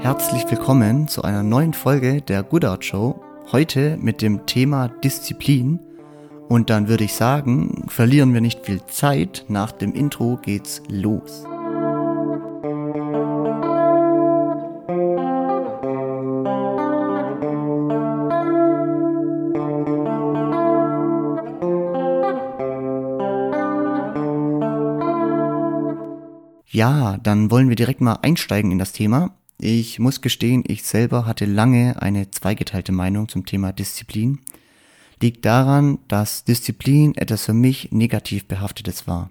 Herzlich willkommen zu einer neuen Folge der Good Art Show. Heute mit dem Thema Disziplin. Und dann würde ich sagen, verlieren wir nicht viel Zeit. Nach dem Intro geht's los. Ja, dann wollen wir direkt mal einsteigen in das Thema. Ich muss gestehen, ich selber hatte lange eine zweigeteilte Meinung zum Thema Disziplin. Liegt daran, dass Disziplin etwas für mich negativ behaftetes war.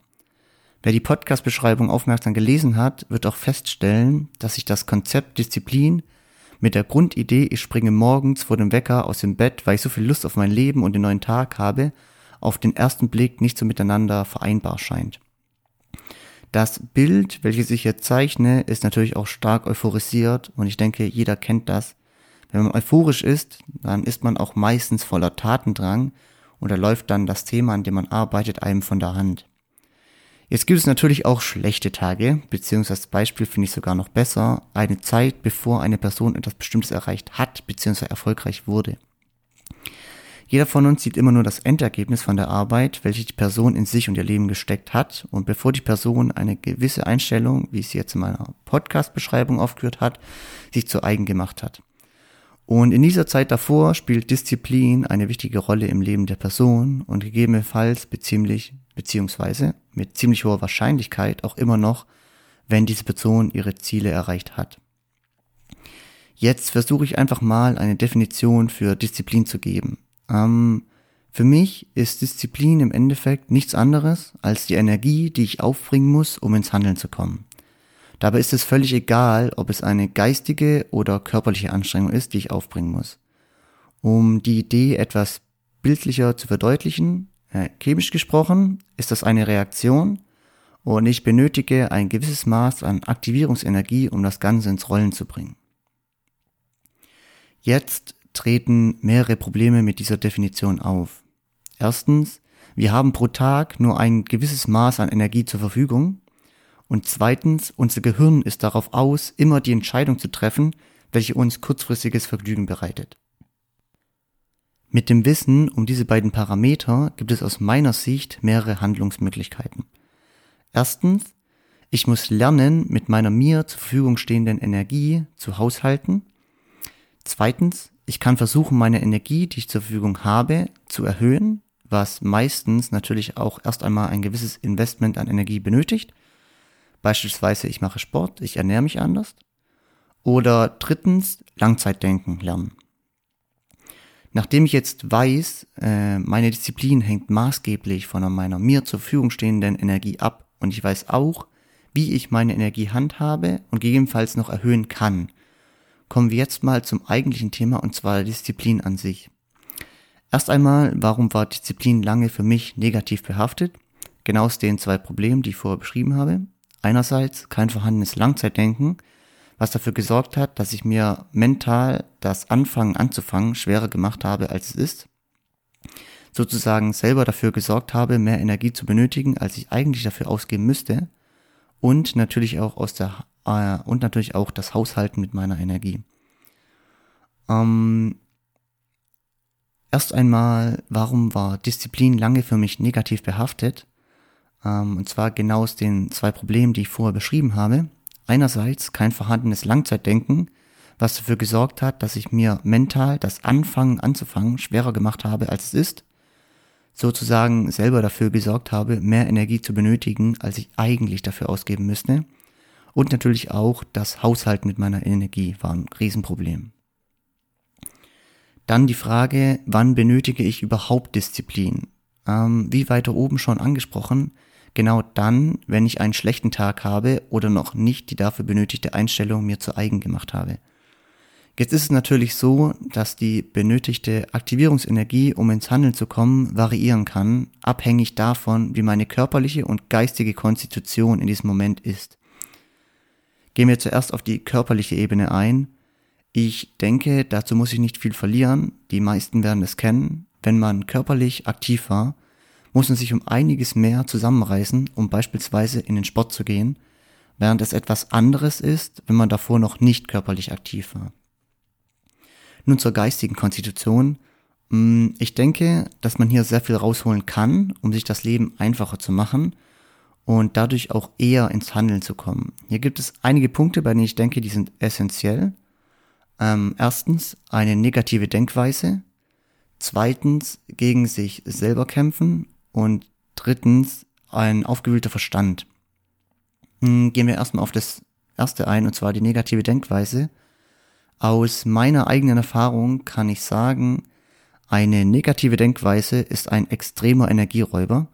Wer die Podcast-Beschreibung aufmerksam gelesen hat, wird auch feststellen, dass ich das Konzept Disziplin mit der Grundidee, ich springe morgens vor dem Wecker aus dem Bett, weil ich so viel Lust auf mein Leben und den neuen Tag habe, auf den ersten Blick nicht so miteinander vereinbar scheint. Das Bild, welches ich hier zeichne, ist natürlich auch stark euphorisiert und ich denke, jeder kennt das. Wenn man euphorisch ist, dann ist man auch meistens voller Tatendrang und da läuft dann das Thema, an dem man arbeitet, einem von der Hand. Jetzt gibt es natürlich auch schlechte Tage, beziehungsweise das Beispiel finde ich sogar noch besser, eine Zeit, bevor eine Person etwas Bestimmtes erreicht hat, beziehungsweise erfolgreich wurde. Jeder von uns sieht immer nur das Endergebnis von der Arbeit, welche die Person in sich und ihr Leben gesteckt hat. Und bevor die Person eine gewisse Einstellung, wie sie jetzt in meiner Podcast-Beschreibung aufgeführt hat, sich zu eigen gemacht hat. Und in dieser Zeit davor spielt Disziplin eine wichtige Rolle im Leben der Person und gegebenenfalls beziemlich, beziehungsweise mit ziemlich hoher Wahrscheinlichkeit auch immer noch, wenn diese Person ihre Ziele erreicht hat. Jetzt versuche ich einfach mal eine Definition für Disziplin zu geben. Ähm, für mich ist Disziplin im Endeffekt nichts anderes als die Energie, die ich aufbringen muss, um ins Handeln zu kommen. Dabei ist es völlig egal, ob es eine geistige oder körperliche Anstrengung ist, die ich aufbringen muss. Um die Idee etwas bildlicher zu verdeutlichen, äh, chemisch gesprochen, ist das eine Reaktion und ich benötige ein gewisses Maß an Aktivierungsenergie, um das Ganze ins Rollen zu bringen. Jetzt treten mehrere Probleme mit dieser Definition auf. Erstens, wir haben pro Tag nur ein gewisses Maß an Energie zur Verfügung. Und zweitens, unser Gehirn ist darauf aus, immer die Entscheidung zu treffen, welche uns kurzfristiges Vergnügen bereitet. Mit dem Wissen um diese beiden Parameter gibt es aus meiner Sicht mehrere Handlungsmöglichkeiten. Erstens, ich muss lernen, mit meiner mir zur Verfügung stehenden Energie zu haushalten. Zweitens, ich kann versuchen, meine Energie, die ich zur Verfügung habe, zu erhöhen, was meistens natürlich auch erst einmal ein gewisses Investment an Energie benötigt. Beispielsweise, ich mache Sport, ich ernähre mich anders. Oder drittens, Langzeitdenken lernen. Nachdem ich jetzt weiß, äh, meine Disziplin hängt maßgeblich von meiner mir zur Verfügung stehenden Energie ab und ich weiß auch, wie ich meine Energie handhabe und gegebenenfalls noch erhöhen kann, kommen wir jetzt mal zum eigentlichen Thema und zwar Disziplin an sich. Erst einmal, warum war Disziplin lange für mich negativ behaftet? Genau aus den zwei Problemen, die ich vorher beschrieben habe. Einerseits kein vorhandenes Langzeitdenken, was dafür gesorgt hat, dass ich mir mental das Anfangen anzufangen schwerer gemacht habe, als es ist. Sozusagen selber dafür gesorgt habe, mehr Energie zu benötigen, als ich eigentlich dafür ausgeben müsste. Und natürlich auch aus der äh, und natürlich auch das Haushalten mit meiner Energie. Ähm, erst einmal, warum war Disziplin lange für mich negativ behaftet? Ähm, und zwar genau aus den zwei Problemen, die ich vorher beschrieben habe. Einerseits kein vorhandenes Langzeitdenken, was dafür gesorgt hat, dass ich mir mental das Anfangen anzufangen schwerer gemacht habe, als es ist. Sozusagen selber dafür gesorgt habe, mehr Energie zu benötigen, als ich eigentlich dafür ausgeben müsste. Und natürlich auch das Haushalten mit meiner Energie war ein Riesenproblem. Dann die Frage, wann benötige ich überhaupt Disziplin? Ähm, wie weiter oben schon angesprochen, genau dann, wenn ich einen schlechten Tag habe oder noch nicht die dafür benötigte Einstellung mir zu eigen gemacht habe. Jetzt ist es natürlich so, dass die benötigte Aktivierungsenergie, um ins Handeln zu kommen, variieren kann, abhängig davon, wie meine körperliche und geistige Konstitution in diesem Moment ist. Gehen wir zuerst auf die körperliche Ebene ein. Ich denke, dazu muss ich nicht viel verlieren. Die meisten werden es kennen. Wenn man körperlich aktiv war, muss man sich um einiges mehr zusammenreißen, um beispielsweise in den Sport zu gehen, während es etwas anderes ist, wenn man davor noch nicht körperlich aktiv war. Nun zur geistigen Konstitution. Mm, ich denke, dass man hier sehr viel rausholen kann, um sich das Leben einfacher zu machen und dadurch auch eher ins Handeln zu kommen. Hier gibt es einige Punkte, bei denen ich denke, die sind essentiell. Ähm, erstens eine negative Denkweise, zweitens gegen sich selber kämpfen und drittens ein aufgewühlter Verstand. Hm, gehen wir erstmal auf das erste ein, und zwar die negative Denkweise. Aus meiner eigenen Erfahrung kann ich sagen, eine negative Denkweise ist ein extremer Energieräuber.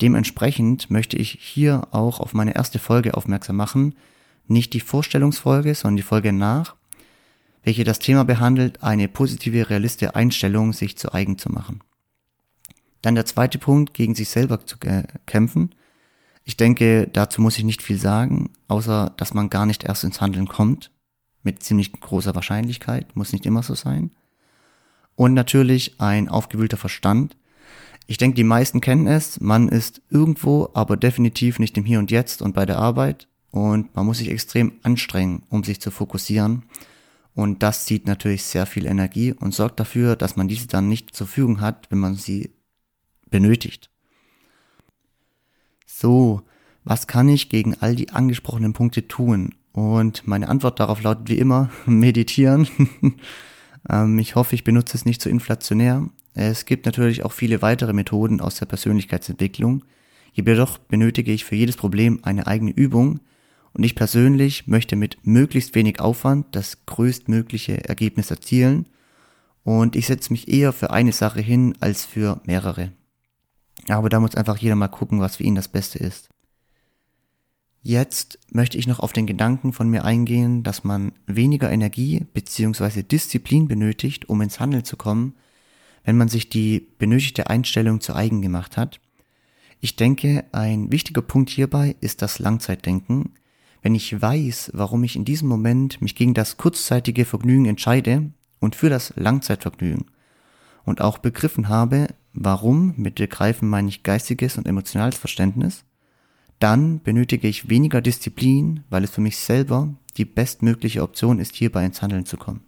Dementsprechend möchte ich hier auch auf meine erste Folge aufmerksam machen, nicht die Vorstellungsfolge, sondern die Folge nach, welche das Thema behandelt, eine positive, realistische Einstellung sich zu eigen zu machen. Dann der zweite Punkt, gegen sich selber zu kämpfen. Ich denke, dazu muss ich nicht viel sagen, außer dass man gar nicht erst ins Handeln kommt. Mit ziemlich großer Wahrscheinlichkeit, muss nicht immer so sein. Und natürlich ein aufgewühlter Verstand. Ich denke, die meisten kennen es. Man ist irgendwo, aber definitiv nicht im Hier und Jetzt und bei der Arbeit. Und man muss sich extrem anstrengen, um sich zu fokussieren. Und das zieht natürlich sehr viel Energie und sorgt dafür, dass man diese dann nicht zur Verfügung hat, wenn man sie benötigt. So, was kann ich gegen all die angesprochenen Punkte tun? Und meine Antwort darauf lautet wie immer, meditieren. ähm, ich hoffe, ich benutze es nicht zu so inflationär. Es gibt natürlich auch viele weitere Methoden aus der Persönlichkeitsentwicklung. Jedoch benötige ich für jedes Problem eine eigene Übung und ich persönlich möchte mit möglichst wenig Aufwand das größtmögliche Ergebnis erzielen und ich setze mich eher für eine Sache hin als für mehrere. Aber da muss einfach jeder mal gucken, was für ihn das Beste ist. Jetzt möchte ich noch auf den Gedanken von mir eingehen, dass man weniger Energie bzw. Disziplin benötigt, um ins Handeln zu kommen, wenn man sich die benötigte Einstellung zu eigen gemacht hat. Ich denke, ein wichtiger Punkt hierbei ist das Langzeitdenken. Wenn ich weiß, warum ich in diesem Moment mich gegen das kurzzeitige Vergnügen entscheide und für das Langzeitvergnügen und auch begriffen habe, Warum? Mit begreifen meine ich geistiges und emotionales Verständnis. Dann benötige ich weniger Disziplin, weil es für mich selber die bestmögliche Option ist, hierbei ins Handeln zu kommen.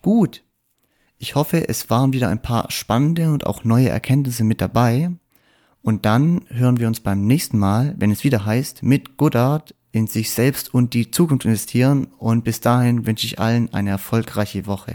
Gut. Ich hoffe, es waren wieder ein paar spannende und auch neue Erkenntnisse mit dabei. Und dann hören wir uns beim nächsten Mal, wenn es wieder heißt, mit Goodart in sich selbst und die Zukunft investieren. Und bis dahin wünsche ich allen eine erfolgreiche Woche.